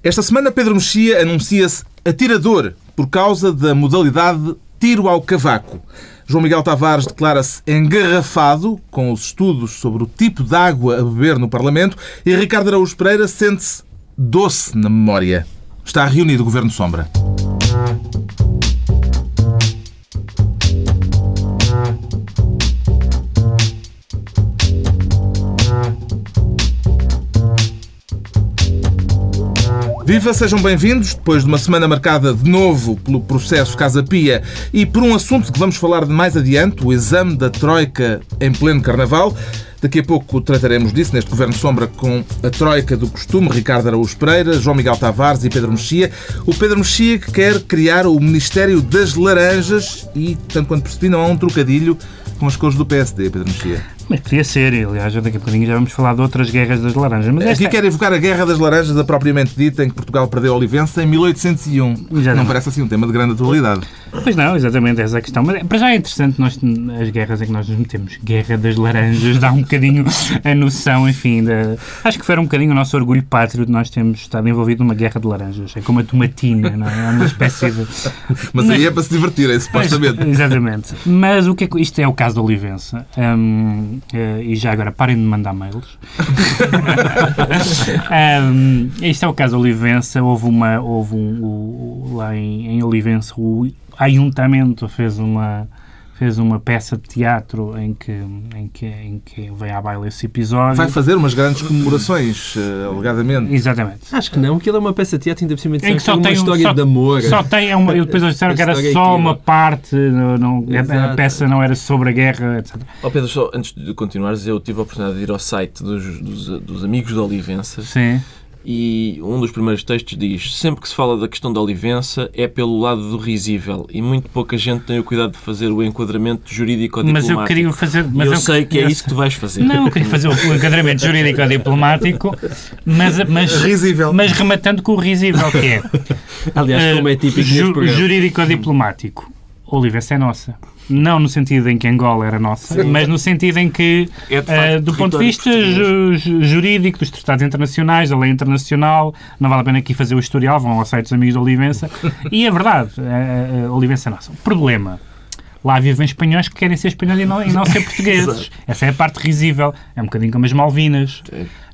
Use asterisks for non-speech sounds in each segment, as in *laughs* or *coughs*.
Esta semana, Pedro Mexia anuncia-se atirador por causa da modalidade tiro ao cavaco. João Miguel Tavares declara-se engarrafado com os estudos sobre o tipo de água a beber no Parlamento e Ricardo Araújo Pereira sente-se doce na memória. Está reunido o Governo Sombra. Viva, sejam bem-vindos. Depois de uma semana marcada de novo pelo processo Casa Pia e por um assunto que vamos falar de mais adiante, o exame da Troika em pleno Carnaval. Daqui a pouco trataremos disso neste Governo Sombra com a Troika do costume, Ricardo Araújo Pereira, João Miguel Tavares e Pedro Mexia. O Pedro Mexia que quer criar o Ministério das Laranjas e, tanto quanto percebi, não há um trocadilho com as cores do PSD, Pedro Mexia. Mas podia ser, aliás, daqui a bocadinho já vamos falar de outras guerras das laranjas. Mas Aqui quer evocar a Guerra das Laranjas, a propriamente dita, em que Portugal perdeu a Olivença em 1801. Exatamente. Não parece assim um tema de grande atualidade. Pois não, exatamente essa é a questão. Mas para já é interessante nós, as guerras em que nós nos metemos. Guerra das laranjas dá um bocadinho a noção, enfim, da... acho que foi um bocadinho o nosso orgulho pátrio de nós termos estado envolvido numa guerra de laranjas. É como a tomatina, não é? É uma espécie de... *laughs* Mas aí é para se divertirem, supostamente. Exatamente. Mas o que é. Isto é o caso da Olivença. Hum, eh, e já agora parem de mandar mails. *laughs* um, isto é o caso Olivença. Houve, uma, houve um, o, lá em, em Olivença o Ayuntamento fez uma fez uma peça de teatro em que, em que, em que vem à baila esse episódio. Vai fazer umas grandes comemorações, uh, alegadamente. Exatamente. Acho que não, aquilo é uma peça de teatro, ainda por cima em que só tem uma história só, de amor. Só tem, é uma, e depois eles disseram que era só uma parte, não, não, a, a, peça não era sobre a guerra, etc. Oh Pedro, só antes de continuares, eu tive a oportunidade de ir ao site dos, dos, dos amigos da Olivença. Sim e um dos primeiros textos diz sempre que se fala da questão da Olivença é pelo lado do risível e muito pouca gente tem o cuidado de fazer o enquadramento jurídico diplomático. Mas eu queria fazer... Mas eu, eu sei que é isso que tu vais fazer. Não, eu queria fazer o enquadramento jurídico diplomático, mas, mas, risível. mas rematando com o risível que é. *laughs* Aliás, como é típico uh, Jurídico Olivença é nossa não no sentido em que Angola era nossa, Sim. mas no sentido em que, é facto, uh, do ponto de vista ju jurídico, dos tratados internacionais, da lei internacional, não vale a pena aqui fazer o historial, vão ao site dos amigos de Olivença, *laughs* e é verdade, uh, Olivença é nossa. O problema Lá vivem espanhóis que querem ser espanhóis e não, e não ser *laughs* portugueses. Essa é a parte risível. É um bocadinho como as Malvinas.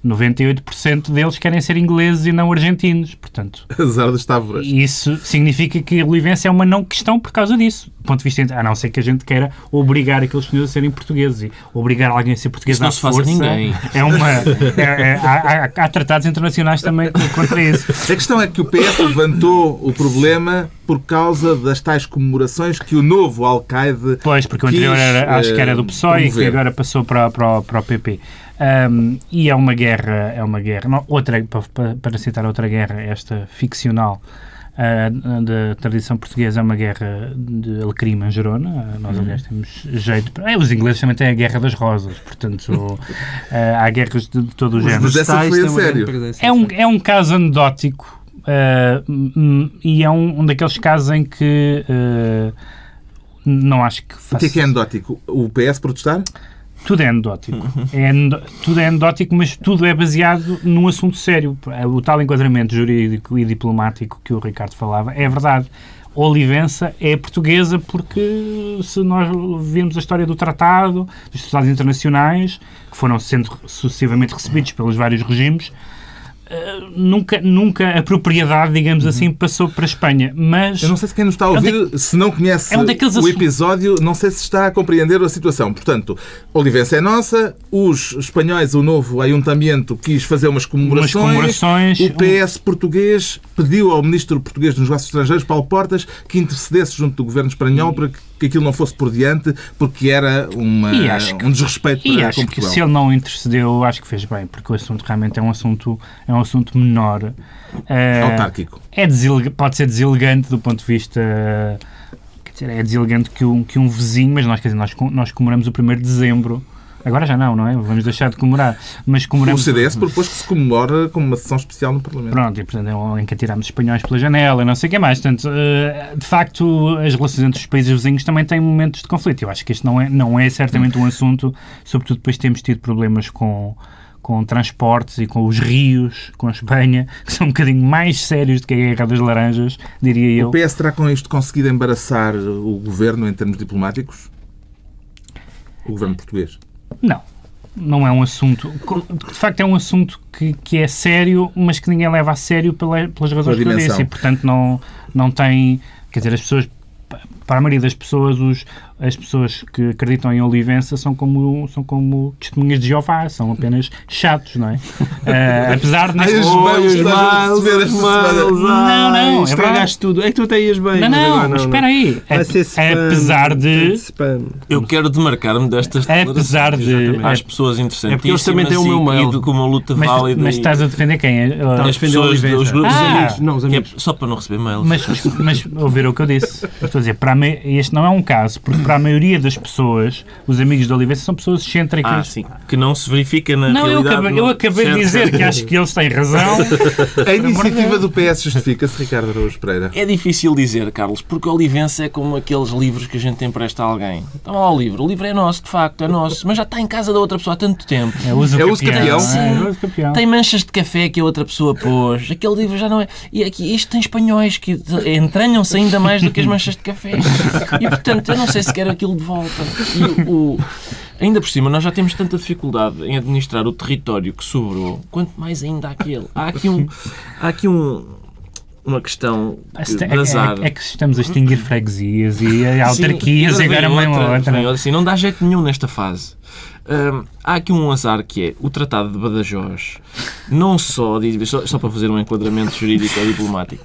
98% deles querem ser ingleses e não argentinos. Portanto, *laughs* Azar das tábuas. Isso significa que a Olivência é uma não questão por causa disso. Do ponto de vista, a não ser que a gente queira obrigar aqueles senhores a serem portugueses e obrigar alguém a ser português isso não se faz força, ninguém. É uma, é, é, há, há, tratados internacionais também contra isso. *laughs* A questão é que o PS levantou o problema por causa das tais comemorações que o novo Al-Qaeda. Pois, porque o anterior era, acho que era do eh, PSOE e que agora passou para, para, para o PP. Um, e é uma guerra, é uma guerra, não, outra, para, para citar outra guerra, esta ficcional, uh, da tradição portuguesa, é uma guerra de alecrim manjerona. Uh, nós, aliás, uhum. temos jeito. Para... É, os ingleses também têm a guerra das rosas, portanto, uh, *laughs* há guerras de, de todo o género. Mas essa foi a sério. É um, é um caso anedótico uh, e é um, um, daqueles casos em que não acho que. Faça... O que é que é anedótico? O PS protestar? Tudo é anedótico. Uhum. É tudo é anedótico, mas tudo é baseado num assunto sério. O tal enquadramento jurídico e diplomático que o Ricardo falava é verdade. Olivença é portuguesa porque se nós vimos a história do tratado, dos tratados internacionais, que foram sendo sucessivamente recebidos pelos vários regimes, Uh, nunca, nunca a propriedade, digamos uhum. assim, passou para a Espanha. Mas. Eu não sei se quem nos está a ouvir, é um se não conhece é um o episódio, não sei se está a compreender a situação. Portanto, Olivença é nossa, os espanhóis, o novo ayuntamento, quis fazer umas comemorações. Umas comemorações o PS um... português pediu ao ministro português dos Negócios Estrangeiros, Paulo Portas, que intercedesse junto do governo espanhol para que que aquilo não fosse por diante, porque era uma, que, um desrespeito e para acho que se ele não intercedeu, acho que fez bem, porque o assunto realmente é um assunto, é um assunto menor. Uh, Autárquico. É pode ser deselegante do ponto de vista quer dizer, é deselegante que um, que um vizinho, mas nós, quer dizer, nós, nós comemoramos o 1 de dezembro Agora já não, não é? Vamos deixar de comemorar. Mas comemoramos... O CDS propôs que se comemora com uma sessão especial no Parlamento. Pronto, e portanto é em que atiramos espanhóis pela janela e não sei o que mais. Portanto, eh, de facto, as relações entre os países vizinhos também têm momentos de conflito. Eu acho que este não é, não é certamente um assunto, sobretudo depois temos tido problemas com com transportes e com os rios, com a Espanha, que são um bocadinho mais sérios do que a Guerra das Laranjas, diria eu. O PS terá com isto conseguido embaraçar o governo em termos diplomáticos? O governo português? Não. Não é um assunto. De facto, é um assunto que, que é sério, mas que ninguém leva a sério pela, pelas razões que eu disse. E, portanto, não, não tem. Quer dizer, as pessoas para a maioria das pessoas, os, as pessoas que acreditam em Olivença são como, são como testemunhas de Jeová, são apenas chatos, não é? Uh, *laughs* apesar de... Ai, os mails, Não, não, estragaste tudo. É que tu tens bem. Não, não, mas espera aí. Apesar de... Eu quero demarcar-me destas Apesar de... Às pessoas interessantes. É porque eles também têm o meu mail. com uma luta mas, válida. Mas estás a defender quem? As pessoas, os grupos ah, amigos. Não, os amigos. Só para não receber mails. Mas, mas ouvir o que eu disse. Estou a dizer, para mim, este não é um caso, porque para a maioria das pessoas, os amigos de Oliveira são pessoas excêntricas. Ah, sim. Que não se verifica na não, realidade. Eu acabei, eu acabei de dizer que acho que eles têm razão. *laughs* A iniciativa do PS justifica-se, Ricardo Araújo Pereira? É difícil dizer, Carlos, porque Olivença é como aqueles livros que a gente empresta a alguém. Então lá o livro. O livro é nosso, de facto, é nosso, mas já está em casa da outra pessoa há tanto tempo. É uso é uso campeão. Sim. É, tem manchas de café que a outra pessoa pôs. Aquele livro já não é. E aqui, isto tem espanhóis que entranham-se ainda mais do que as manchas de café. E portanto, eu não sei se quero aquilo de volta. E o, ainda por cima, nós já temos tanta dificuldade em administrar o território que sobrou, quanto mais ainda aquele. Há aqui um. Há aqui um uma questão de azar. É, é, é, que estamos a extinguir freguesias e autarquias Sim, e agora uma outra. Vem, assim, não dá jeito nenhum nesta fase. Hum, há aqui um azar que é o Tratado de Badajoz, não só, só, só para fazer um enquadramento jurídico ou diplomático,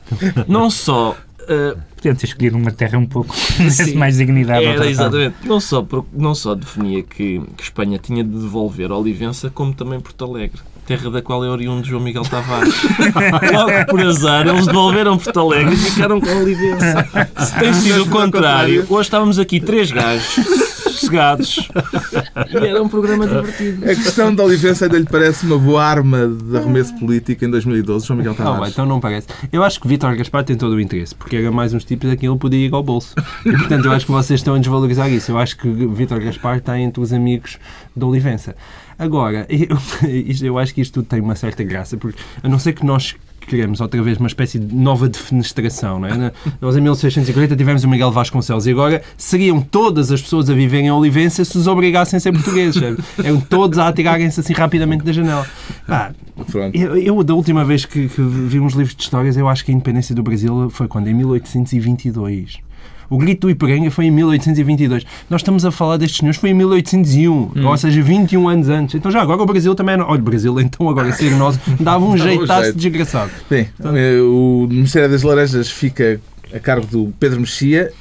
não só Uh, Podiam ter escolhido uma terra um pouco *laughs* mais dignidade. Era, exatamente. Não só, não só definia que, que Espanha tinha de devolver Olivença, como também Porto Alegre terra da qual é oriundo João Miguel Tavares. *laughs* Logo por azar, eles devolveram Porto Alegre e ficaram com Olivença. *laughs* Se tem sido o contrário, hoje estávamos aqui três gajos sossegados *laughs* e era um programa divertido. A questão da Olivença ainda lhe parece uma boa arma de arremesso político em 2012, João Miguel Tavares? Não, então não parece. Eu acho que Vítor Gaspar tem todo o interesse, porque era mais uns tipos a quem ele podia ir ao bolso. E, portanto, eu acho que vocês estão a desvalorizar isso. Eu acho que Vítor Gaspar está entre os amigos da Olivença. Agora, *laughs* eu, eu acho que isto tudo tem uma certa graça, porque a não ser que nós queremos outra vez uma espécie de nova defenestração. Não é? Nós em 1640 tivemos o Miguel Vasconcelos e agora seriam todas as pessoas a viverem em Olivença se os obrigassem a ser portugueses. Eram todos a atirarem-se assim rapidamente da janela. Ah, eu, eu, da última vez que, que vi uns livros de histórias, eu acho que a independência do Brasil foi quando? Em 1822. O grito do Ipiranga foi em 1822. Nós estamos a falar destes senhores, foi em 1801, hum. ou seja, 21 anos antes. Então já agora o Brasil também era... Olha, o Brasil então agora ser nós *laughs* dava um jeitaço jeito. desgraçado. Bem, então, o Ministério das Laranjas fica a cargo do Pedro Mexia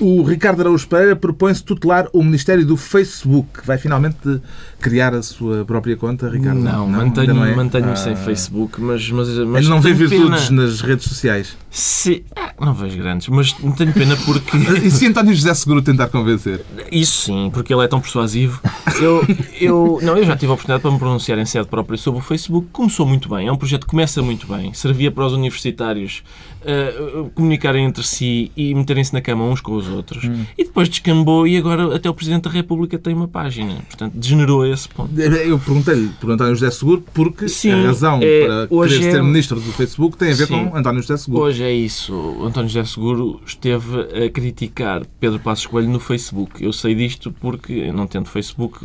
o Ricardo Araújo Pereira propõe-se tutelar o Ministério do Facebook. Vai finalmente criar a sua própria conta, Ricardo? Não, não mantenho-me é? mantenho ah. sem Facebook, mas, mas, mas Ele não vê virtudes pena. nas redes sociais? Se, ah, não vejo grandes, mas não tenho pena porque... *laughs* e se António José Seguro tentar convencer? Isso sim, porque ele é tão persuasivo. Eu, eu, não, eu já tive a oportunidade para me pronunciar em sede própria sobre o Facebook. Começou muito bem, é um projeto que começa muito bem. Servia para os universitários uh, comunicarem entre si e meterem-se na cama uns com os outros. Hum. E depois descambou e agora até o Presidente da República tem uma página. Portanto, degenerou esse ponto. Eu perguntei-lhe por António José Seguro porque Sim, a razão é, para querer é... ser Ministro do Facebook tem a ver Sim, com António José Seguro. Hoje é isso. O António José Seguro esteve a criticar Pedro Passos Coelho no Facebook. Eu sei disto porque, não tendo Facebook,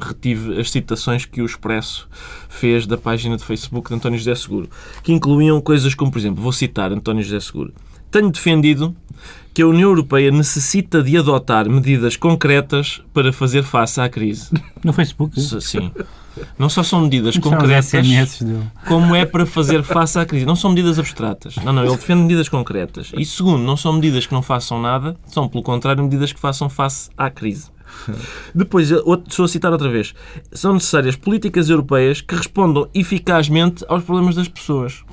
retive as citações que o Expresso fez da página de Facebook de António José Seguro, que incluíam coisas como, por exemplo, vou citar António José Seguro. Tenho defendido que a União Europeia necessita de adotar medidas concretas para fazer face à crise. *laughs* No Facebook? Sim. Não só são medidas concretas, como é para fazer face à crise. Não são medidas abstratas. Não, não, ele defende medidas concretas. E segundo, não são medidas que não façam nada, são, pelo contrário, medidas que façam face à crise. *laughs* Depois, estou a citar outra vez. São necessárias políticas europeias que respondam eficazmente aos problemas das pessoas.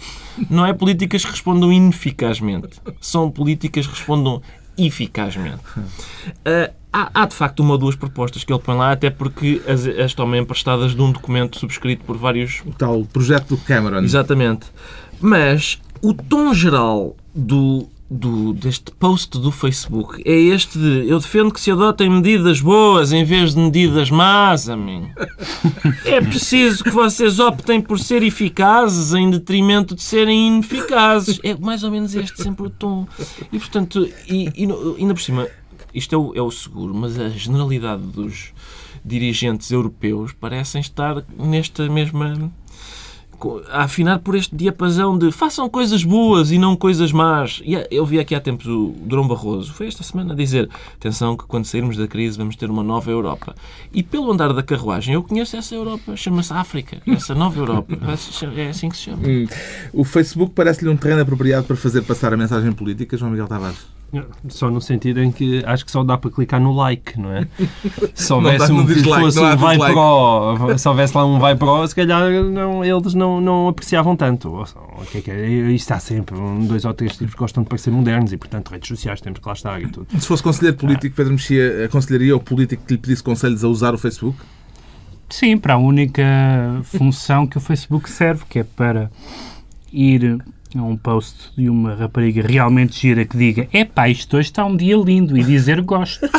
Não é políticas que respondam ineficazmente. São políticas que respondam eficazmente. Uh, há, há, de facto uma ou duas propostas que ele põe lá, até porque as, as tomam emprestadas de um documento subscrito por vários. O tal projeto do Cameron. Exatamente. Mas o tom geral do do, deste post do Facebook é este de eu defendo que se adotem medidas boas em vez de medidas más, a mim. *laughs* É preciso que vocês optem por ser eficazes em detrimento de serem ineficazes. É mais ou menos este sempre o tom. E, portanto, e, e ainda por cima, isto é o, é o seguro, mas a generalidade dos dirigentes europeus parecem estar nesta mesma a afinar por este diapasão de façam coisas boas e não coisas más. E eu vi aqui há tempos o Durão Barroso, foi esta semana, a dizer atenção que quando sairmos da crise vamos ter uma nova Europa. E pelo andar da carruagem, eu conheço essa Europa, chama-se África, essa nova Europa. *laughs* É assim que se chama. Hum. O Facebook parece-lhe um terreno apropriado para fazer passar a mensagem política, João Miguel Tavares? Só no sentido em que acho que só dá para clicar no like, não é? Se houvesse um que fosse um vai like. pro, se houvesse lá um vai pro, se calhar não, eles não, não apreciavam tanto. O que é que é? Isto há sempre um, dois ou três tipos que gostam de parecer modernos e, portanto, redes sociais temos que lá estar e tudo. Se fosse conselheiro político, Pedro Mexia aconselharia ao político que lhe pedisse conselhos a usar o Facebook? Sim, para a única função que o Facebook serve, que é para ir um post de uma rapariga realmente gira que diga epá, isto hoje está um dia lindo e dizer gosto.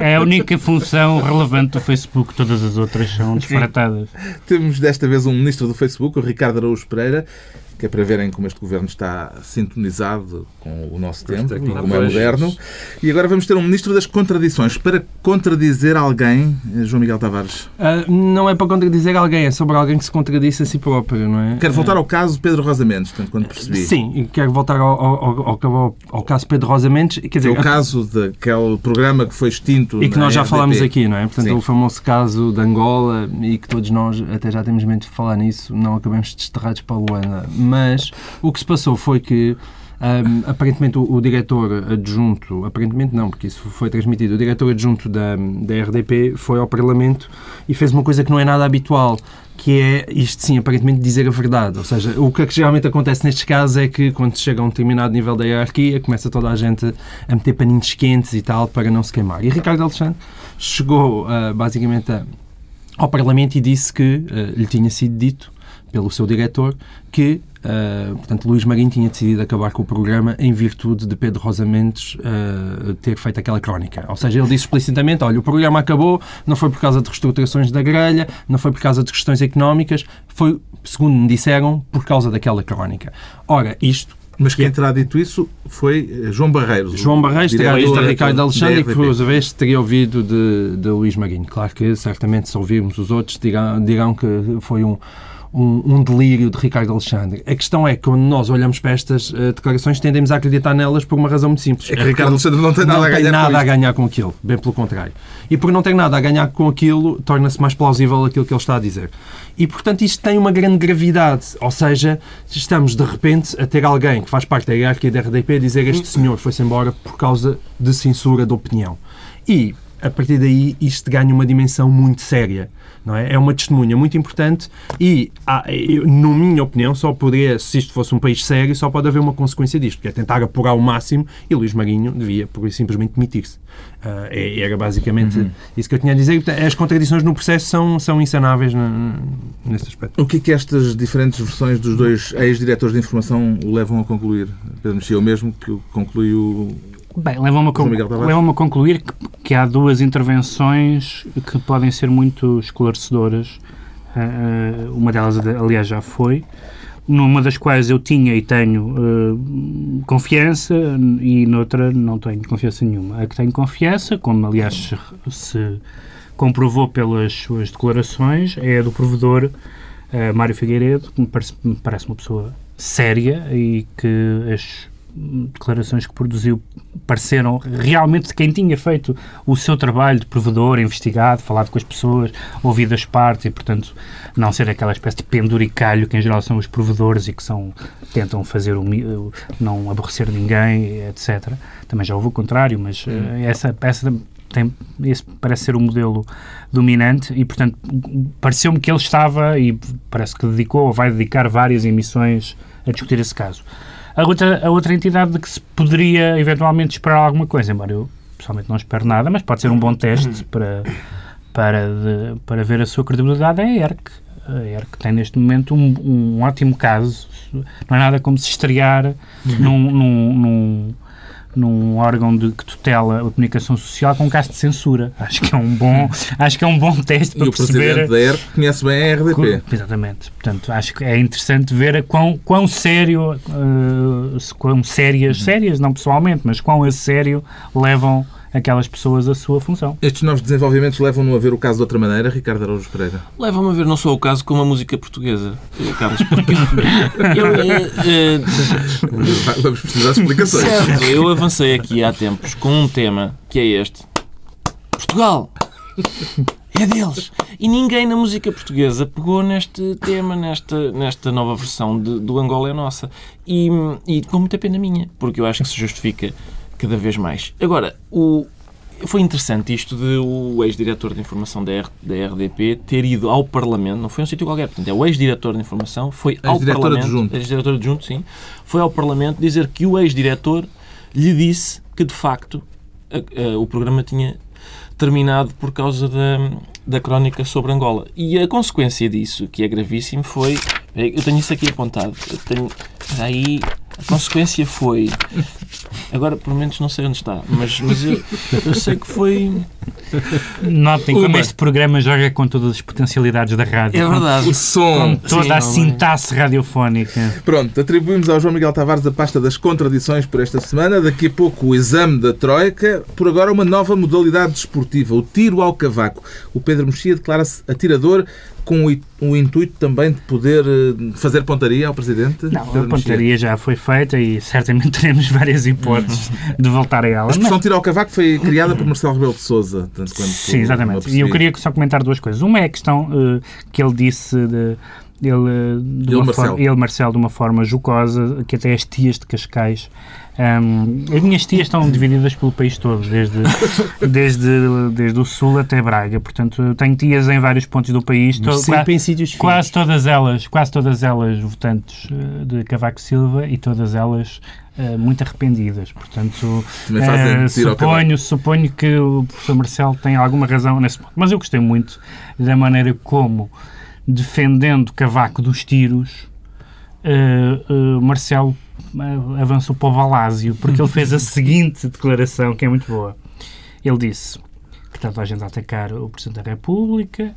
é a única função relevante do Facebook, todas as outras são disparatadas. Temos desta vez um ministro do Facebook, o Ricardo Araújo Pereira, que é para verem como este governo está sintonizado com o nosso tempo e como é moderno. E agora vamos ter um ministro das contradições. Para contradizer alguém, João Miguel Tavares? Uh, não é para contradizer alguém, é sobre alguém que se contradisse a si próprio, não é? Quero voltar ao caso Pedro Rosa Mendes, tanto quanto percebi. Sim, quero voltar ao, ao, ao, ao caso Pedro Rosa Mendes. Quer dizer, é o caso daquele programa que foi extinto E que nós já RDP. falámos aqui, não é? Portanto, Sim. o famoso caso de Angola e que todos nós até já temos medo de falar nisso, não acabamos desterrados para a Luana mas o que se passou foi que um, aparentemente o, o, diretor adjunto, aparentemente não, porque isso foi transmitido, o diretor adjunto da, da RDP foi ao Parlamento e fez uma coisa que não é nada habitual, que é isto sim, aparentemente dizer a verdade. Ou seja, o que, é que geralmente acontece nestes casos é que quando chega a um determinado nível da hierarquia, começa toda a gente a meter paninhos quentes e tal para não se queimar. E Ricardo Alexandre chegou uh, basicamente a, ao Parlamento e disse que uh, lhe tinha sido dito pelo seu diretor que Uh, portanto, Luís Marinho tinha decidido acabar com o programa em virtude de Pedro Rosa Mendes uh, ter feito aquela crónica. Ou seja, ele disse explicitamente: olha, o programa acabou, não foi por causa de reestruturações da grelha, não foi por causa de questões económicas, foi, segundo me disseram, por causa daquela crónica. Ora, isto mas quem terá dito isso foi eh, João Barreiros. João Barreiros terá dito a Ricardo Alexandre, que por sua vez teria ouvido de, de Luís Marinho. Claro que certamente se ouvirmos os outros dirão, dirão que foi um, um, um, delírio de Ricardo Alexandre. A questão é que quando nós olhamos para estas uh, declarações tendemos a acreditar nelas por uma razão muito simples. É que Ricardo Alexandre não tem nada, não a, ganhar tem nada a ganhar com aquilo, bem pelo contrário. E por não ter nada a ganhar com aquilo, torna-se mais plausível aquilo que ele está a dizer. E, portanto, isto tem uma grande gravidade. Ou seja, estamos de repente a ter alguém que faz parte da hierarquia da RDP a dizer este senhor foi-se embora por causa de censura de opinião. E, a partir daí, isto ganha uma dimensão muito séria não é? É uma testemunha muito importante e, eu, na minha opinião, só poderia, se isto fosse um país sério, só pode haver uma consequência disto, que é tentar apurar o máximo e Luís Marinho devia, por simplesmente, demitir-se. Uh, era basicamente uhum. isso que eu tinha a dizer. As contradições no processo são, são insanáveis nesse aspecto. O que é que estas diferentes versões dos dois ex-diretores de informação o levam a concluir? Pedro Mexia, o mesmo que concluiu Bem, leva-me a, leva a concluir que, que, há duas intervenções que podem ser muito esclarecedoras. Uh, uma delas, aliás, já foi. Numa das quais eu tinha e tenho uh, confiança e noutra não tenho confiança nenhuma. A que tenho confiança, como aliás se, se comprovou pelas suas declarações, é a do provedor uh, Mário Figueiredo, que me parece, me parece uma pessoa séria e que as declarações que produziu pareceram realmente de quem tinha feito o seu trabalho de provedor, investigado, falado com as pessoas, ouvido as partes e, portanto, não ser aquela espécie de penduricalho que em geral são os provedores e que são, tentam fazer o, não aborrecer ninguém, etc. Também já houve o contrário, mas uh, essa, essa tem, esse parece ser o modelo dominante e, portanto, pareceu-me que ele estava e parece que dedicou ou vai dedicar várias emissões a discutir esse caso. A outra, a outra entidade de que se poderia eventualmente esperar alguma coisa, embora eu pessoalmente não espero nada, mas pode ser um bom teste *clears throat* para, para, de, para ver a sua credibilidade, é a ERC. a ERC tem neste momento um, um ótimo caso. Não é nada como se estrear num, num, num num órgão de, que tutela a comunicação social com um caso de censura. Acho que é um bom, *laughs* acho que é um bom teste para e perceber... E o Presidente da ERP conhece bem a RDP. Exatamente. Portanto, acho que é interessante ver quão, quão sério, uh, quão sérias, sérias não pessoalmente, mas quão a sério levam aquelas pessoas a sua função. Estes novos desenvolvimentos levam-no a ver o caso de outra maneira, Ricardo Araújo Pereira? Levam-me a ver não só o caso, como a música portuguesa, eh, Carlos, porque *laughs* eu, é, é, Vamos precisar de explicações. Certo, eu avancei aqui há tempos com um tema que é este. Portugal! É deles! E ninguém na música portuguesa pegou neste tema, nesta, nesta nova versão de, do Angola é Nossa. E, e com muita pena minha, porque eu acho que se justifica cada vez mais. Agora, o, foi interessante isto de o ex-diretor de informação da, R, da RDP ter ido ao Parlamento, não foi um sítio qualquer, portanto, é o ex-diretor de informação, foi ao Parlamento, ex-diretor adjunto, sim, foi ao Parlamento dizer que o ex-diretor lhe disse que, de facto, a, a, o programa tinha terminado por causa da, da crónica sobre Angola. E a consequência disso, que é gravíssimo, foi. Eu tenho isso aqui apontado. Eu tenho, aí a consequência foi. Agora, pelo menos, não sei onde está, mas, mas eu, eu sei que foi. Notem como este programa joga com todas as potencialidades da rádio. É verdade. O som. Com toda Sim, a sintaxe radiofónica. Pronto, atribuímos ao João Miguel Tavares a pasta das contradições por esta semana. Daqui a pouco o exame da Troika. Por agora, uma nova modalidade desportiva, o tiro ao cavaco. O Pedro Mexia declara-se atirador com o, intuito também de poder eh, fazer pontaria ao Presidente? Não, a pontaria já foi feita e certamente *laughs* teremos várias hipóteses de voltar a ela. A expressão tiro ao cavaco foi criada por Marcelo Rebelo de Sousa. Tanto quanto Sim, exatamente. E eu queria só comentar duas coisas. Uma é a questão uh, que ele disse de ele, de ele, Marcelo. Forma, ele, Marcelo, de uma forma jocosa, que até as tias de Cascais. Um, as minhas tias estão divididas pelo país todo, desde, *laughs* desde, desde o sul até Braga. Portanto, tenho tias em vários pontos do país. To, sempre em sítios quase todas elas, quase todas elas votantes eh, de Cavaco Silva e todas elas Uh, muito arrependidas. Portanto, uh, suponho, suponho que o professor Marcelo tem alguma razão nesse ponto. Mas eu gostei muito da maneira como defendendo Cavaco dos tiros, uh, uh, Marcelo uh, avançou para o Valásio, porque ele fez a *laughs* seguinte declaração, que é muito boa. Ele disse que está toda a gente a atacar o Presidente da República,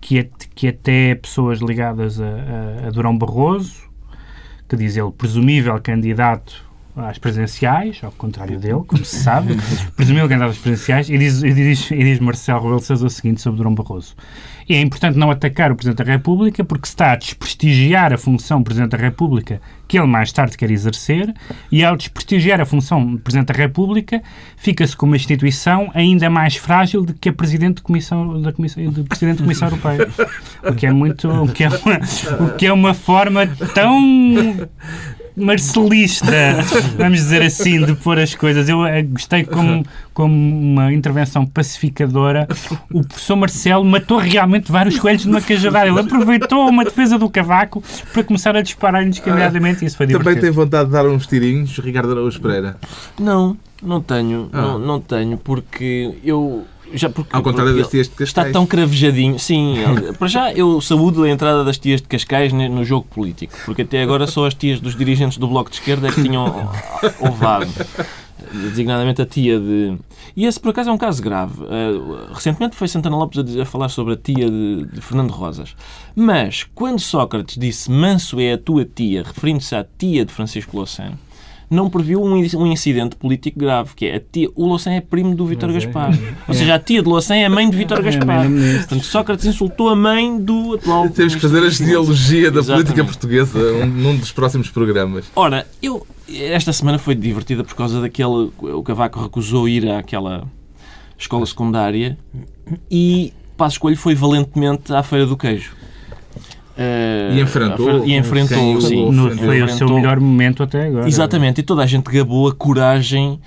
que, que até pessoas ligadas a, a, a Durão Barroso, que diz ele, presumível candidato às presenciais, ao contrário dele, como se sabe, *laughs* presumível candidato às presenciais, e diz, e diz, e diz Marcelo Rebelo Sousa o seguinte sobre Durão Barroso. É importante não atacar o Presidente da República porque se está a desprestigiar a função do Presidente da República que ele mais tarde quer exercer e ao desprestigiar a função do Presidente da República fica-se com uma instituição ainda mais frágil do que a Presidente de Comissão, da Comissão, do Presidente da Comissão Europeia. *laughs* O que é muito... O que é uma, o que é uma forma tão marcelista, vamos dizer assim, de pôr as coisas. Eu eh, gostei como, como uma intervenção pacificadora. O professor Marcelo matou realmente vários coelhos numa cajadada. Ele aproveitou uma defesa do cavaco para começar a disparar indiscriminadamente e isso foi divertido. Também tem vontade de dar uns tirinhos, Ricardo Araújo Pereira? Não, não tenho. Ah. Não, não tenho, porque eu já porque, Ao contrário das tias de Cascais. Está tão cravejadinho. Sim, *laughs* para já eu saúdo a entrada das tias de Cascais no jogo político, porque até agora só as tias dos dirigentes do Bloco de Esquerda que tinham *laughs* ovado. Designadamente a tia de. E esse, por acaso, é um caso grave. Uh, recentemente foi Santana Lopes a, a falar sobre a tia de, de, Fernando Rosas. Mas, quando Sócrates disse Manso é a tua tia, referindo-se à tia de Francisco Louçã, não previu um, um incidente político grave, que é a tia, o Louçã é primo do Vítor é, Gaspar. *laughs* É. Ou seja, a tia de Louçã é a mãe de Vítor é, Gaspar. Portanto, Sócrates insultou a mãe do atual... Temos que fazer a genealogia da política portuguesa um, num dos próximos programas. Ora, eu... Esta semana foi divertida por causa daquele... O Cavaco recusou ir àquela escola secundária e Passo Escolho foi valentemente à Feira do Queijo. Uh, e enfrentou. E enfrentou, sim. No, foi enfrentou. o seu melhor momento até agora. Exatamente, e toda a gente gabou a coragem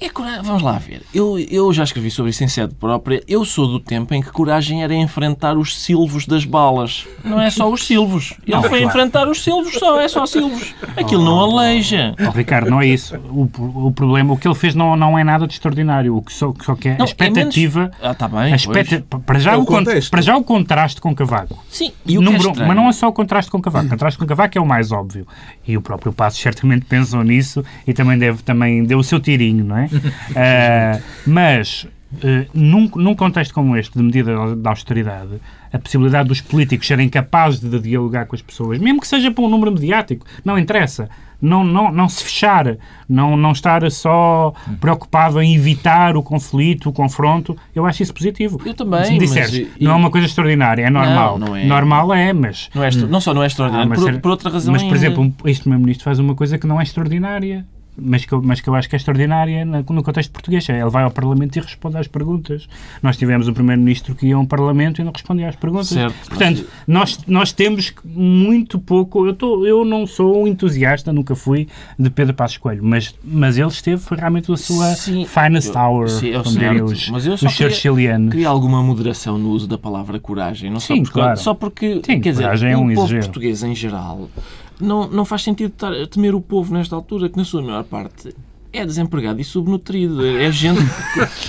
É coragem. Vamos lá ver. Eu, eu já escrevi sobre isso em sede própria. Eu sou do tempo em que coragem era enfrentar os silvos das balas. Não é só os silvos. Ele não, foi claro. enfrentar os silvos só. É só silvos. Aquilo oh, não aleija. Oh, Ricardo, não é isso. O, o problema, o que ele fez não, não é nada de extraordinário. O que só, só que é não, a expectativa. É menos... Ah, está bem. Expect... Para, já é o, o para já o contraste com Cavaco. Sim, e o Número... é Mas não é só o contraste com Cavaco. O contraste com Cavaco é o mais óbvio. E o próprio Passo certamente pensou nisso e também deve também deu o seu tirinho, não é? Uh, *laughs* mas uh, num, num contexto como este, de medida de austeridade, a possibilidade dos políticos serem capazes de dialogar com as pessoas, mesmo que seja para um número mediático, não interessa. Não, não, não se fechar, não, não estar só preocupado em evitar o conflito, o confronto, eu acho isso positivo. Eu também. Se me disseres, mas, e... não é uma coisa extraordinária, é normal. Não, não é. Normal é, mas. Não, é, não só não é extraordinário, ah, por, por, outra razão. Mas, por exemplo, este Primeiro-Ministro faz uma coisa que não é extraordinária mas que, eu, mas que eu acho que é extraordinária no contexto português. Ele vai ao Parlamento e responde às perguntas. Nós tivemos um Primeiro-Ministro que ia ao Parlamento e não respondia às perguntas. Certo, Portanto, nós, nós temos muito pouco. Eu, tô, eu não sou um entusiasta, nunca fui, de Pedro Passos Coelho, mas, mas ele esteve, foi realmente a sua sim, finest eu, hour, sim, como diriam os, mas eu só os. Queria alguma moderação no uso da palavra coragem. Não sim, só porque, claro. Só porque, sim, quer dizer, é um o povo português em geral não, não faz sentido estar a temer o povo nesta altura, que na sua maior parte é desempregado e subnutrido. É gente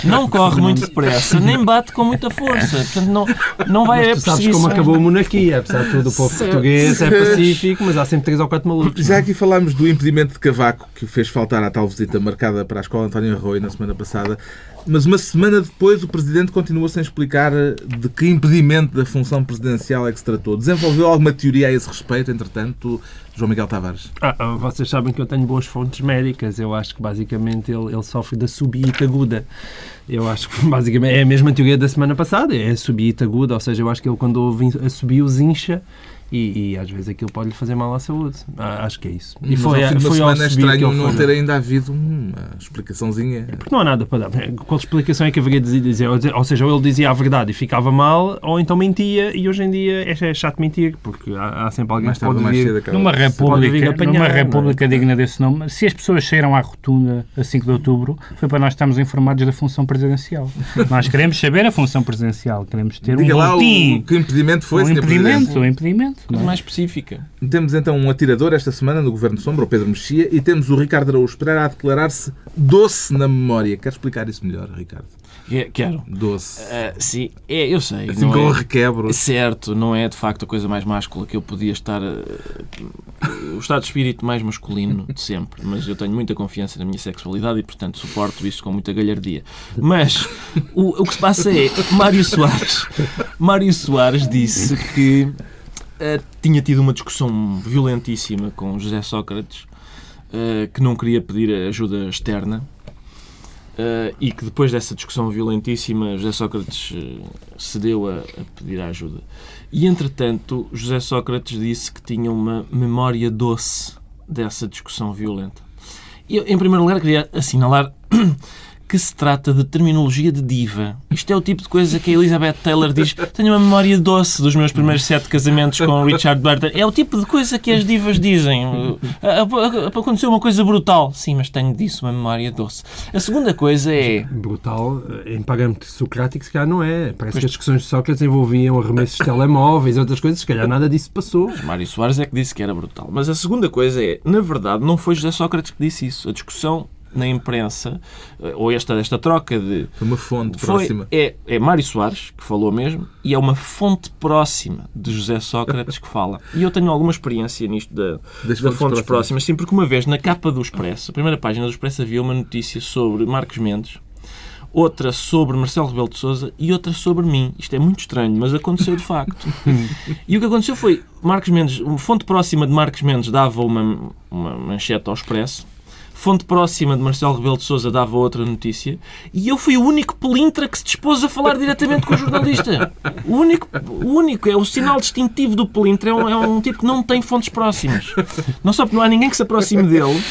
que não corre muito depressa, nem bate com muita força. Portanto, não, não vai mas tu sabes como acabou a monarquia. Apesar de tudo, o povo certo. português é *laughs* pacífico, mas há sempre três ou quatro malucos. Já aqui falámos do impedimento de Cavaco, que fez faltar à tal visita marcada para a escola António Arroio na semana passada. Mas uma semana depois o Presidente continua sem explicar eh, de que impedimento da função presidencial é que se tratou. Desenvolveu alguma teoria a esse respeito, entretanto, João Miguel Tavares? Ah, ah, vocês sabem que eu tenho boas fontes médicas. Eu acho que basicamente ele, ele sofre da subita aguda. Eu acho que *laughs* basicamente é a mesma teoria da semana passada, é subita aguda, ou seja, eu acho que ele quando ouve os incha e, e, às vezes aquilo pode lhe fazer mal à saúde. Ah, acho que é isso. E foi, Mas foi semana é estranho não ter ainda havido uma explicaçãozinha. Porque não há nada para dar. Qual explicação é que haveria de dizer? Ou seja, ou ele dizia a verdade e ficava mal, ou então mentia, e hoje em dia é, é chato mentir, porque há, há sempre alguém que pode vir... Numa república, apanhar, numa república digna desse nome, se as pessoas saíram à rotunda a 5 de outubro, foi para nós estarmos informados da função presidencial. nós queremos saber a função presidencial, queremos ter Diga um lá o, que impedimento foi, um impedimento, um impedimento coisa mais específica. Temos então um atirador esta semana no Governo Sombra, o Pedro Mexia, e temos o Ricardo Araújo Pereira a declarar-se doce na memória. Quer explicar isso melhor, Ricardo? Quero. Doce. Uh, sim, é, eu sei. Assim como é, um requebro. Certo, não é de facto a coisa mais máscula que eu podia estar. Uh, o estado de espírito mais masculino de sempre. Mas eu tenho muita confiança na minha sexualidade e, portanto, suporto isso com muita galhardia. Mas o, o que se passa é. Mário Soares. Mário Soares disse que uh, tinha tido uma discussão violentíssima com José Sócrates, uh, que não queria pedir ajuda externa. Uh, e que depois dessa discussão violentíssima, José Sócrates cedeu a, a, pedir ajuda. E entretanto, José Sócrates disse que tinha uma memória doce dessa discussão violenta. Eu, em primeiro lugar, queria assinalar que se trata de terminologia de diva. Isto é o tipo de coisa que a Elizabeth Taylor diz. Tenho uma memória doce dos meus primeiros sete casamentos com Richard Burton. É o tipo de coisa que as divas dizem. Aconteceu uma coisa brutal. Sim, mas tenho disso uma memória doce. A segunda coisa é. Brutal, em parâmetro socrático, se calhar não é. Parece que as discussões de Sócrates envolviam arremessos de telemóveis e outras coisas. Se calhar nada disso passou. Mas Mário Soares é que disse que era brutal. Mas a segunda coisa é, na verdade, não foi José Sócrates que disse isso. A discussão na imprensa, eh, ou esta, esta troca de. Uma fonte foi, próxima. É, é Mário Soares, que falou mesmo, e é uma fonte próxima de José Sócrates que fala. E eu tenho alguma experiência nisto da, das fontes, fontes próximas, sim, porque uma vez na capa do Expresso, a primeira página do Expresso, havia uma notícia sobre Marcos Mendes, outra sobre Marcelo Rebelo de Souza e outra sobre mim. Isto é muito estranho, mas aconteceu de facto. *laughs* e o que aconteceu foi, Marcos Mendes, uma fonte próxima de Marcos Mendes dava uma, uma manchete ao Expresso fonte próxima de Marcelo Rebelo de Sousa dava outra notícia e eu fui o único pelintra que se dispôs a falar diretamente com o jornalista. O único, o único é o sinal distintivo do pelintra é um, é um tipo que não tem fontes próximas. Não só porque não há ninguém que se aproxime dele,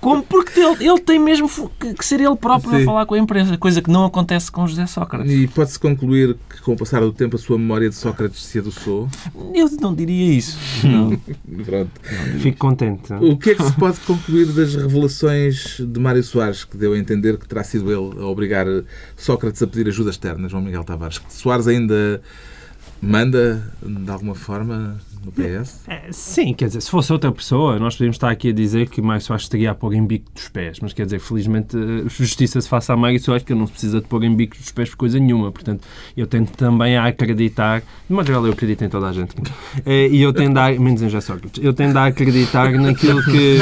Como porque ele, ele tem mesmo que, ser ele próprio Sim. a falar com a empresa, coisa que não acontece com José Sócrates. E pode-se concluir que, com o passar do tempo, a sua memória de Sócrates se adoçou? Eu não diria isso. *laughs* Não. Pronto. Fico contente. O que é que se pode concluir das revelações de Mário Soares, que deu a entender que terá sido ele a obrigar Sócrates a pedir ajuda externa, João Miguel Tavares? Soares ainda manda, de alguma forma, no PS? É, sim, quer dizer, se fosse outra pessoa, nós podíamos estar aqui a dizer que mais Soares estaria a pôr em bico dos pés, mas quer dizer, felizmente, a justiça se faça a Mário Soares, que ele não precisa de pôr em bico dos pés por coisa nenhuma. Portanto, eu tento também a acreditar, de modo geral, eu acredito em toda a gente, é, e eu tendo a, menos em Sócrates, eu tendo a acreditar naquilo que,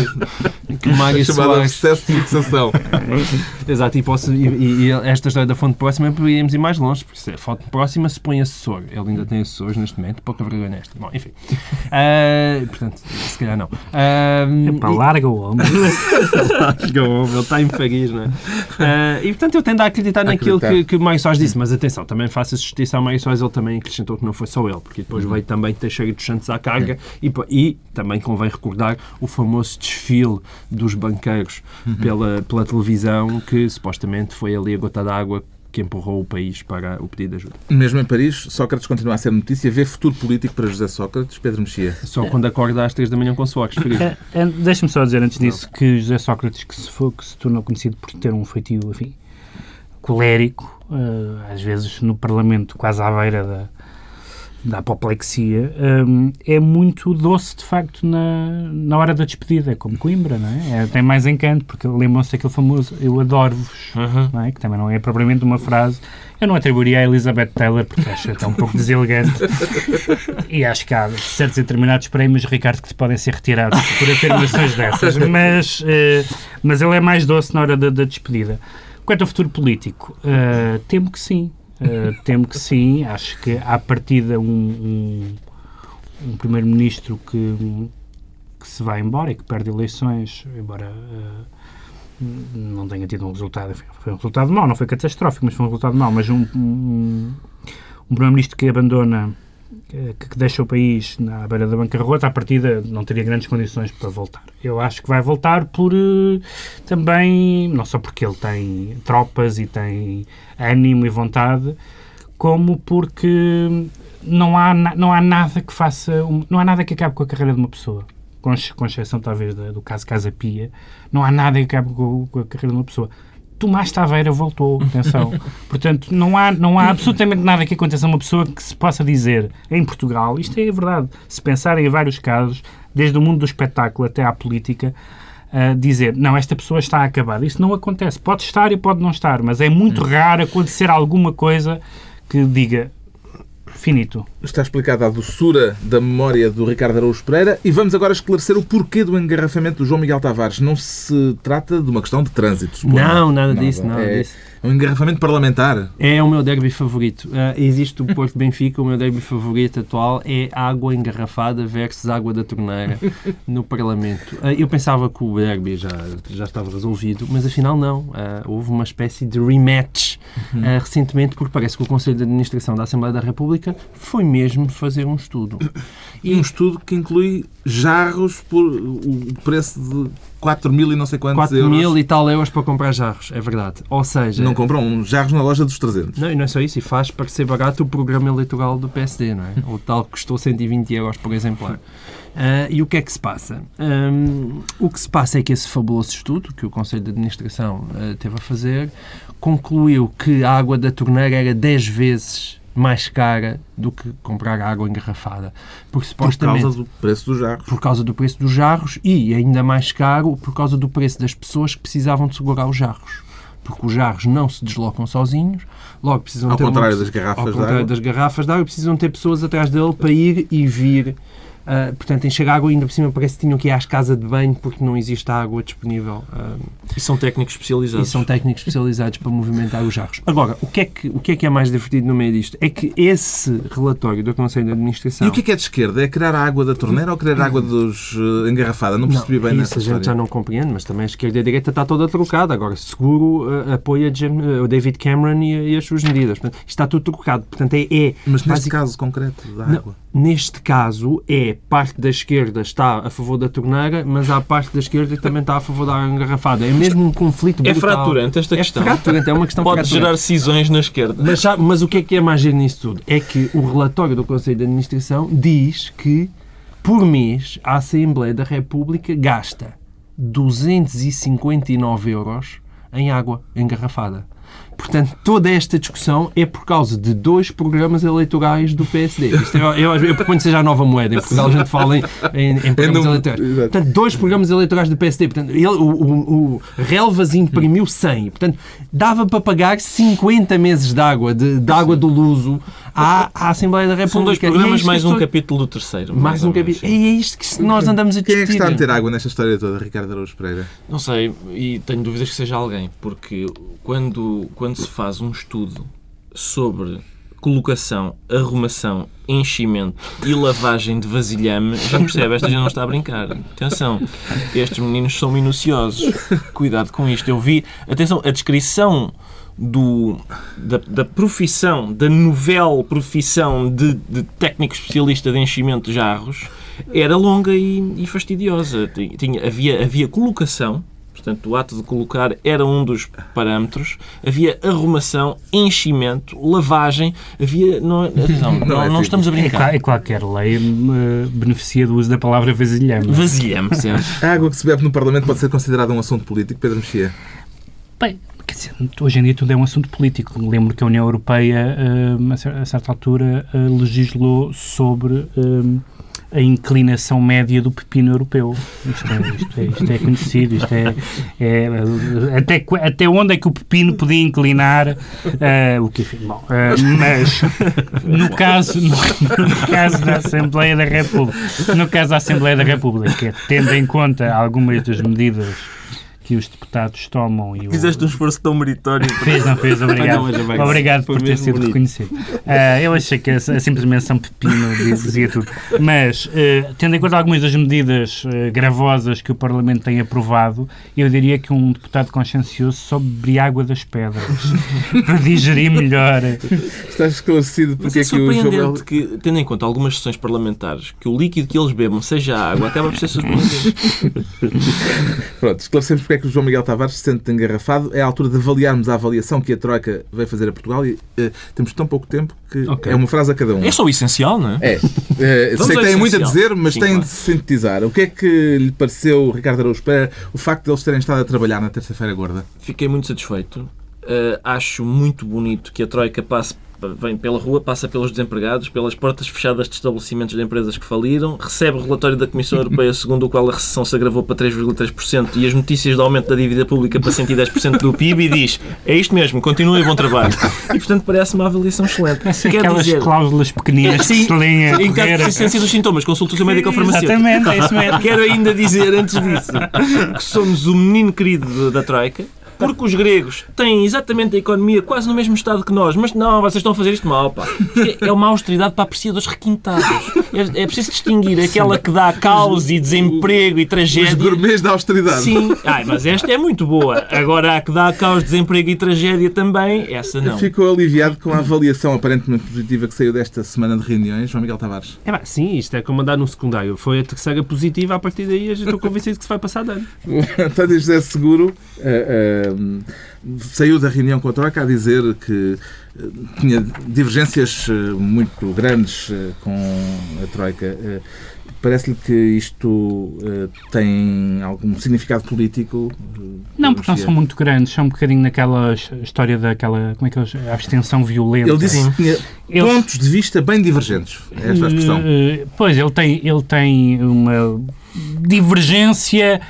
que *laughs* Mário Soares. processo de fixação. *laughs* Exato, e, posso, e, e, esta história da fonte próxima podíamos ir mais longe, porque se a fonte próxima se põe assessor, ele ainda tem assessores neste momento, pouca vergonha nesta. Bom, enfim. Uh, portanto, se calhar não. Uh, Epá, e... larga o homem. *laughs* larga o homem, ele está em Paris, não é? Uh, e portanto eu tendo a acreditar, acreditar. naquilo que, que Mário Soares disse, mas atenção, também faça justiça a Mário Soares, ele também acrescentou que não foi só ele, porque depois uhum. veio também Teixeira dos Santos à carga uhum. e, e, também convém recordar o famoso desfile dos banqueiros uhum. pela, pela televisão, que supostamente foi ali a gota d'água que empurrou o país para o pedido de ajuda. Mesmo em Paris, Sócrates continua a ser notícia. Vê futuro político para José Sócrates, Pedro Mexia? Só quando acorda às três da manhã com Sócrates. É, é, Deixa-me só dizer antes disso Não. que José Sócrates, que se, for, que se tornou conhecido por ter um feitio, enfim, colérico, uh, às vezes no Parlamento quase à beira da, da apoplexia, um, é muito doce, de facto, na, na hora da despedida, é como Coimbra, não é? é tem mais encanto, porque lembram-se daquele famoso eu adoro-vos, uhum. é? que também não é propriamente uma frase. Eu não atribuiria a Elizabeth Taylor, porque acho até um pouco deselegante. e acho que há certos e determinados prémios, Ricardo, que podem ser retirados por afirmações dessas, mas, uh, mas ele é mais doce na hora da, da despedida. Quanto ao futuro político, uh, temo que sim. Uh, temo que sim. Acho que à partida um, um, um primeiro-ministro que, que se vai embora e que perde eleições, embora uh, não tenha tido um resultado, foi um resultado mau, não foi catastrófico, mas foi um resultado mau, mas um, um, um primeiro-ministro que abandona que, deixa o país na beira da bancarrota, à partida não teria grandes condições para voltar. Eu acho que vai voltar por uh, também, não só porque ele tem tropas e tem ânimo e vontade, como porque não há, não há nada que faça, não há nada que acabe com a carreira de uma pessoa. Com, com exceção, talvez, do caso Casa Pia, não há nada que acabe com a carreira de uma pessoa. Tomás Taveira voltou, atenção. *laughs* Portanto, não há, não há absolutamente nada que aconteça a uma pessoa que se possa dizer em Portugal, isto é verdade, se pensarem em vários casos, desde o mundo do espetáculo até à política, uh, dizer, não, esta pessoa está acabada. Isso não acontece. Pode estar e pode não estar, mas é muito raro acontecer alguma coisa que diga, finito. Está explicada a doçura da memória do Ricardo Araújo Pereira e vamos agora esclarecer o porquê do engarrafamento do João Miguel Tavares. Não se trata de uma questão de trânsito, suponho. Não, nada disso, nada é, disso. Um engarrafamento parlamentar. É o meu derby favorito. Uh, existe o Porto Benfica, o meu derby favorito atual é água engarrafada versus água da torneira no Parlamento. Uh, eu pensava que o derby já, já estava resolvido, mas afinal não. Uh, houve uma espécie de rematch recentemente, porque parece que o Conselho de Administração da Assembleia da República foi mesmo fazer um estudo. E um estudo que inclui jarros por o preço de 4 mil e não sei quantos 4 euros. 4 mil e tal euros para comprar jarros, é verdade. Ou seja... Não compram jarros na loja dos 300. Não, e não é só isso, e faz parecer barato o programa eleitoral do PSD, não é? *laughs* o tal que custou 120 euros por exemplar. Uh, e o que é que se passa? Um, o que se passa é que esse fabuloso estudo que o Conselho de Administração uh, teve a fazer concluiu que a água da torneira era 10 vezes mais cara do que comprar água engarrafada. Porque, supostamente, por causa do preço dos jarros. Por causa do preço dos jarros e, ainda mais caro, por causa do preço das pessoas que precisavam de segurar os jarros. Porque os jarros não se deslocam sozinhos, logo precisam ao ter... Contrário uma, das garrafas ao contrário das garrafas de água, precisam ter pessoas atrás dele para ir e vir Uh, portanto, encher água ainda por cima parece que tinham que ir às casas de banho porque não existe água disponível. Uh, e são técnicos especializados. E são técnicos especializados para movimentar os jarros. Agora, o que, é que, o que é que é mais divertido no meio disto? É que esse relatório do Conselho de Administração... E o que é que é de esquerda? É criar a água da torneira ou criar a água dos uh, engarrafada? Não percebi não, bem nessa Isso a gente já não compreende, mas também a esquerda e a direita está toda trocada. Agora, seguro uh, apoia o David Cameron e, e, as suas medidas. Portanto, está tudo trocado. Portanto, é... é mas neste caso concreto da água? Não, neste caso é é parte da esquerda está a favor da torneira, mas há parte da esquerda que também está a favor da engarrafada. É mesmo um conflito é brutal. É fraturante esta questão. É fraturante, é uma questão Pode fraturante. gerar cisões na esquerda. Mas, mas o que é que é mais giro nisso tudo? É que o relatório do Conselho de Administração diz que, por mês, a Assembleia da República gasta 259 euros em água engarrafada. Portanto, toda esta discussão é por causa de dois programas eleitorais do PSD. Isto é, eu, eu proponho seja a nova moeda. Em Portugal a gente fala em, em, em programas eleitorais. Portanto, dois programas eleitorais do PSD. Portanto, ele, o, o, o Relvas imprimiu 100. Portanto, dava para pagar 50 meses de água, de, de água do Luso à, à Assembleia da República. São dois programas é mais um capítulo do terceiro. Mais, mais um capítulo. E é isto que nós andamos a discutir. Quem é que está a meter água nesta história toda, Ricardo Araújo Pereira? Não sei, e tenho dúvidas que seja alguém, porque quando, quando se faz um estudo sobre colocação, arrumação, enchimento e lavagem de vasilhame, já percebe, esta gente não está a brincar. Atenção, estes meninos são minuciosos. Cuidado com isto. Eu vi, atenção, a descrição do, da, da profissão, da novel profissão de, de, técnico especialista de enchimento de jarros era longa e, e fastidiosa. Tinha, havia, havia colocação, Portanto, o ato de colocar era um dos parâmetros. Havia arrumação, enchimento, lavagem. Havia. Não, *laughs* não, não, não, é não estamos a brincar. E qualquer lei uh, beneficia do uso da palavra vasilhame. Vasilhame, sempre. *laughs* A água que se bebe no Parlamento pode ser considerada um assunto político, Pedro Mexia? Bem, quer dizer, hoje em dia tudo é um assunto político. Lembro que a União Europeia, uh, a certa altura, uh, legislou sobre a inclinação média do pepino europeu. Isto é, isto é, isto é conhecido, isto é, é, até, até onde é que o pepino podia inclinar uh, o que enfim, bom, uh, mas *laughs* no caso, no, no, caso da Assembleia da República, no caso da Assembleia da República, tendo em conta algumas das medidas que os deputados tomam. E Fizeste o... um esforço tão meritório. Fez, não fez, obrigado. não, obrigado por ter sido bonito. reconhecido. Uh, eu achei que a, a simplesmente menção pepino *laughs* dizia tudo. Mas, uh, tendo em conta algumas das medidas uh, gravosas que o Parlamento tem aprovado, eu diria que um deputado consciencioso só beberia água das pedras *laughs* para digerir melhor. Estás esclarecido porque Mas é, é que o João que, tendo em conta algumas sessões parlamentares, que o líquido que eles bebam seja água, acaba por ser surpreendente. *laughs* Pronto, esclarecemos porque é que o João Miguel Tavares se sente engarrafado. É a altura de avaliarmos a avaliação que a Troika veio fazer a Portugal e uh, temos tão pouco tempo que okay. é uma frase a cada um. É só o essencial, não é? É. *laughs* Uh, sei que tem muito a dizer, mas Sim, tem claro. de sintetizar. O que é que lhe pareceu, Ricardo Araújo Pereira, o facto de eles terem estado a trabalhar na terça-feira gorda? Fiquei muito satisfeito. Uh, acho muito bonito que a Troika passe vem pela rua, passa pelos desempregados, pelas portas fechadas de estabelecimentos de empresas que faliram, recebe o relatório da Comissão Europeia *laughs* segundo o qual a recessão se agravou para 3,3% e as notícias do aumento da dívida pública para 110% do PIB e diz é isto mesmo, continue bom trabalho. E, portanto, parece uma avaliação excelente. Quer aquelas dizer, cláusulas pequeninas sim, que se leem Em caso de persistência dos sintomas, consulta o seu médico ou farmacêutico. Exatamente, é isso mesmo. Quero ainda dizer, antes disso, que somos o menino querido da Troika, porque os gregos têm exatamente a economia quase no mesmo estado que nós, mas não, vocês estão a fazer isto mal, pá. É uma austeridade para apreciadores requintados. É, é preciso distinguir aquela que dá caos e desemprego e tragédia. Os gourmets da austeridade. Sim. Ai, mas esta é muito boa. Agora a que dá caos, desemprego e tragédia também, essa não. Ficou aliviado com a avaliação aparentemente positiva que saiu desta semana de reuniões, João Miguel Tavares. É, bah, sim, isto é como andar no secundário. Foi a terceira positiva, a partir daí eu estou convencido que se vai passar de ano. *laughs* António José Seguro. Uh, uh, saiu da reunião com a Troika a dizer que eh, tinha divergências eh, muito grandes eh, com a Troika. Parece-lhe que isto tem algum significado político? Não, porque não são muito grandes. São um bocadinho naquela história daquela, como é que é, a abstenção violenta. Ele disse que tinha Eles... pontos de vista bem divergentes. É esta expressão. Pois, ele tem, ele tem uma divergência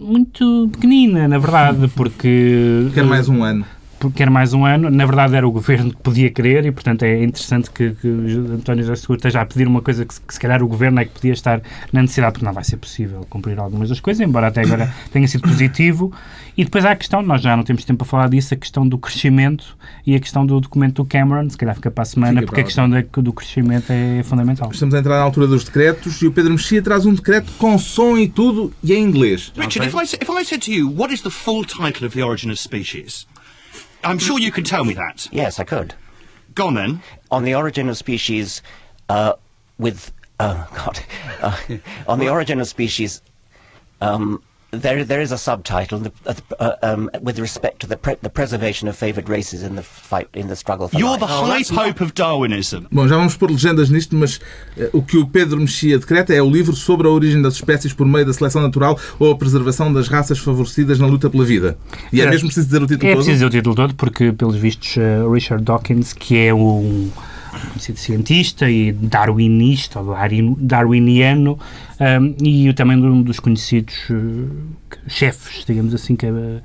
muito pequenina, na verdade, porque... Quer mais um ano quer mais um ano. Na verdade, era o governo que podia querer e, portanto, é interessante que, que António José Seguro esteja a pedir uma coisa que, que, se calhar, o governo é que podia estar na necessidade, porque não vai ser possível cumprir algumas das coisas, embora até agora *coughs* tenha sido positivo. E depois há a questão, nós já não temos tempo para falar disso, a questão do crescimento e a questão do documento do Cameron, se calhar fica para a semana, fica porque a questão do crescimento é fundamental. Estamos a entrar na altura dos decretos e o Pedro Mexia traz um decreto com som e tudo e em inglês. Richard, if I, if I said to you, what is the full title of the origin of species? I'm sure you can tell me that. Yes, I could. Go on then. On the origin of species, uh, with Oh, God. Uh, *laughs* on the origin of species, um, there, there is a subtitle uh, uh, um, with respect to the, pre the preservation of favoured races in the fight in the struggle for You're life. the high pope of Darwinism. Bom, já vamos pôr legendas nisto, mas uh, o que o Pedro Mexia decreta é o livro sobre a origem das espécies por meio da seleção natural ou a preservação das raças favorecidas na luta pela vida. E é, é mesmo preciso dizer o título é todo? É preciso dizer o título todo porque, pelos vistos, uh, Richard Dawkins, que é um conhecido cientista e darwinista, darwiniano, um, e também um dos conhecidos uh, chefes, digamos assim, que, uh,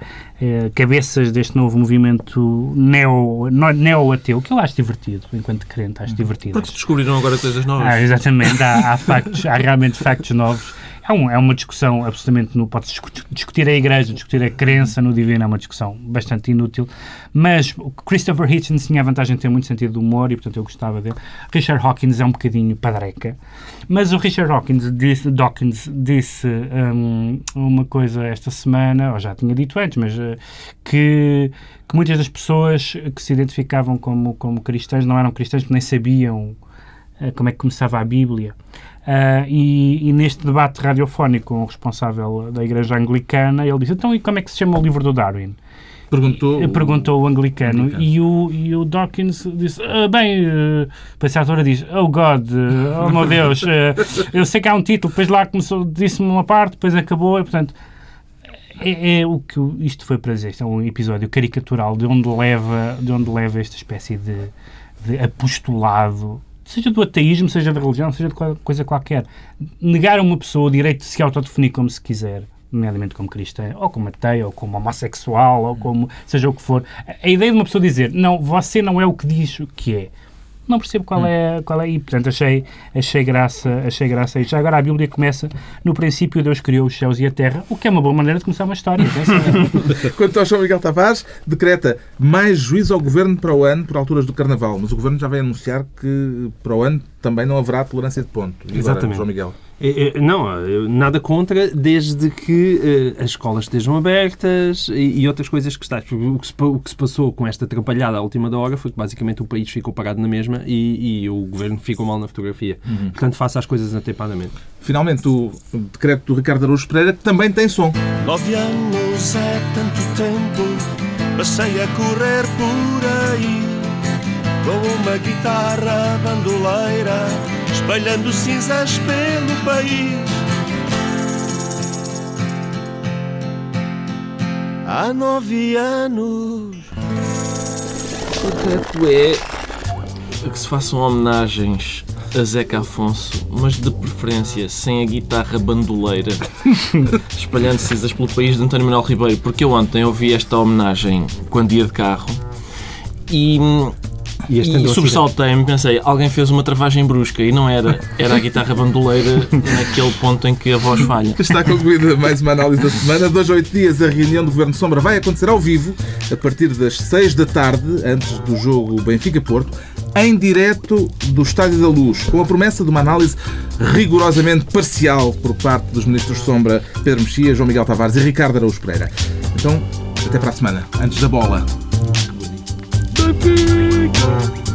cabeças deste novo movimento neo-ateu, que eu acho divertido, enquanto crente, acho divertido. Porque descobriram agora coisas novas. Ah, exatamente, há, há, factos, há realmente factos novos é, um, é uma discussão absolutamente. Não pode *laughs* discutir, a Igreja, discutir a crença no divino, é uma discussão bastante inútil. Mas Christopher Hitchens tinha a vantagem de ter muito sentido de humor e, portanto, eu gostava dele. Richard Hawkins é um bocadinho padreca. Mas o Richard Hawkins disse, Dawkins disse um, uma coisa esta semana, ou já tinha dito antes, mas uh, que, que muitas das pessoas que se identificavam como, como cristãs não eram cristãs porque nem sabiam uh, como é que começava a Bíblia. Uh, e, e, neste debate radiofónico com o responsável da Igreja Anglicana, ele disse: Então, e como é que se chama o livro do Darwin? Perguntou, e, perguntou o anglicano, anglicano. E, o, e o Dawkins disse: ah, Bem, uh, a autora diz: Oh God, uh, oh meu Deus, uh, eu sei que há um título, depois lá começou, disse-me uma parte, depois acabou, e portanto. É, é, o que isto foi para dizer. Isto é um episódio caricatural de onde leva, de onde leva esta espécie de, de apostolado seja do ateísmo, seja da religião, seja de coisa qualquer. Negar a uma pessoa o direito de se autodefinir como se quiser, nomeadamente como cristã, ou como ateu, ou como homossexual, ou como seja o que for. A ideia de uma pessoa dizer, não, você não é o que diz o que é não percebo qual é, qual é e portanto achei, achei graça achei graça a isto. Já agora a Bíblia começa no princípio Deus criou os céus e a terra, o que é uma boa maneira de começar uma história. *laughs* Quanto ao João Miguel Tavares, decreta mais juízo ao Governo para o ano por alturas do Carnaval, mas o Governo já vai anunciar que para o ano também não haverá tolerância de ponto. E Exatamente. Agora, João Miguel. É, é, não, nada contra, desde que uh, as escolas estejam abertas e, outras coisas que estás. O que, se, passou com esta atrapalhada à última da hora foi que basicamente o país ficou parado na mesma e, e o governo ficou mal na fotografia. Uhum. Portanto, faça as coisas atempadamente. Finalmente, o decreto do Ricardo Araújo Pereira também tem som. Nove anos é tanto tempo, passei a correr por aí com uma guitarra bandoleira espalhando cinzas pelo país. Há nove anos. O é que se façam homenagens a Zeca Afonso, mas de preferência sem a guitarra bandoleira, *laughs* espalhando cinzas pelo país de António Manuel Ribeiro, porque eu ontem ouvi esta homenagem quando ia de carro e e, e sobressaltei-me, pensei, alguém fez uma travagem brusca e não era, era a guitarra bandoleira *laughs* naquele ponto em que a voz falha. *laughs* Está concluída mais uma análise da semana. Dois a oito dias, a reunião do Governo Sombra vai acontecer ao vivo, a partir das seis da tarde, antes do jogo Benfica-Porto, em direto do Estádio da Luz, com a promessa de uma análise rigorosamente parcial por parte dos ministros Sombra, Pedro Mexia, João Miguel Tavares e Ricardo Araújo Pereira. Então, até para a semana, antes da bola. every time.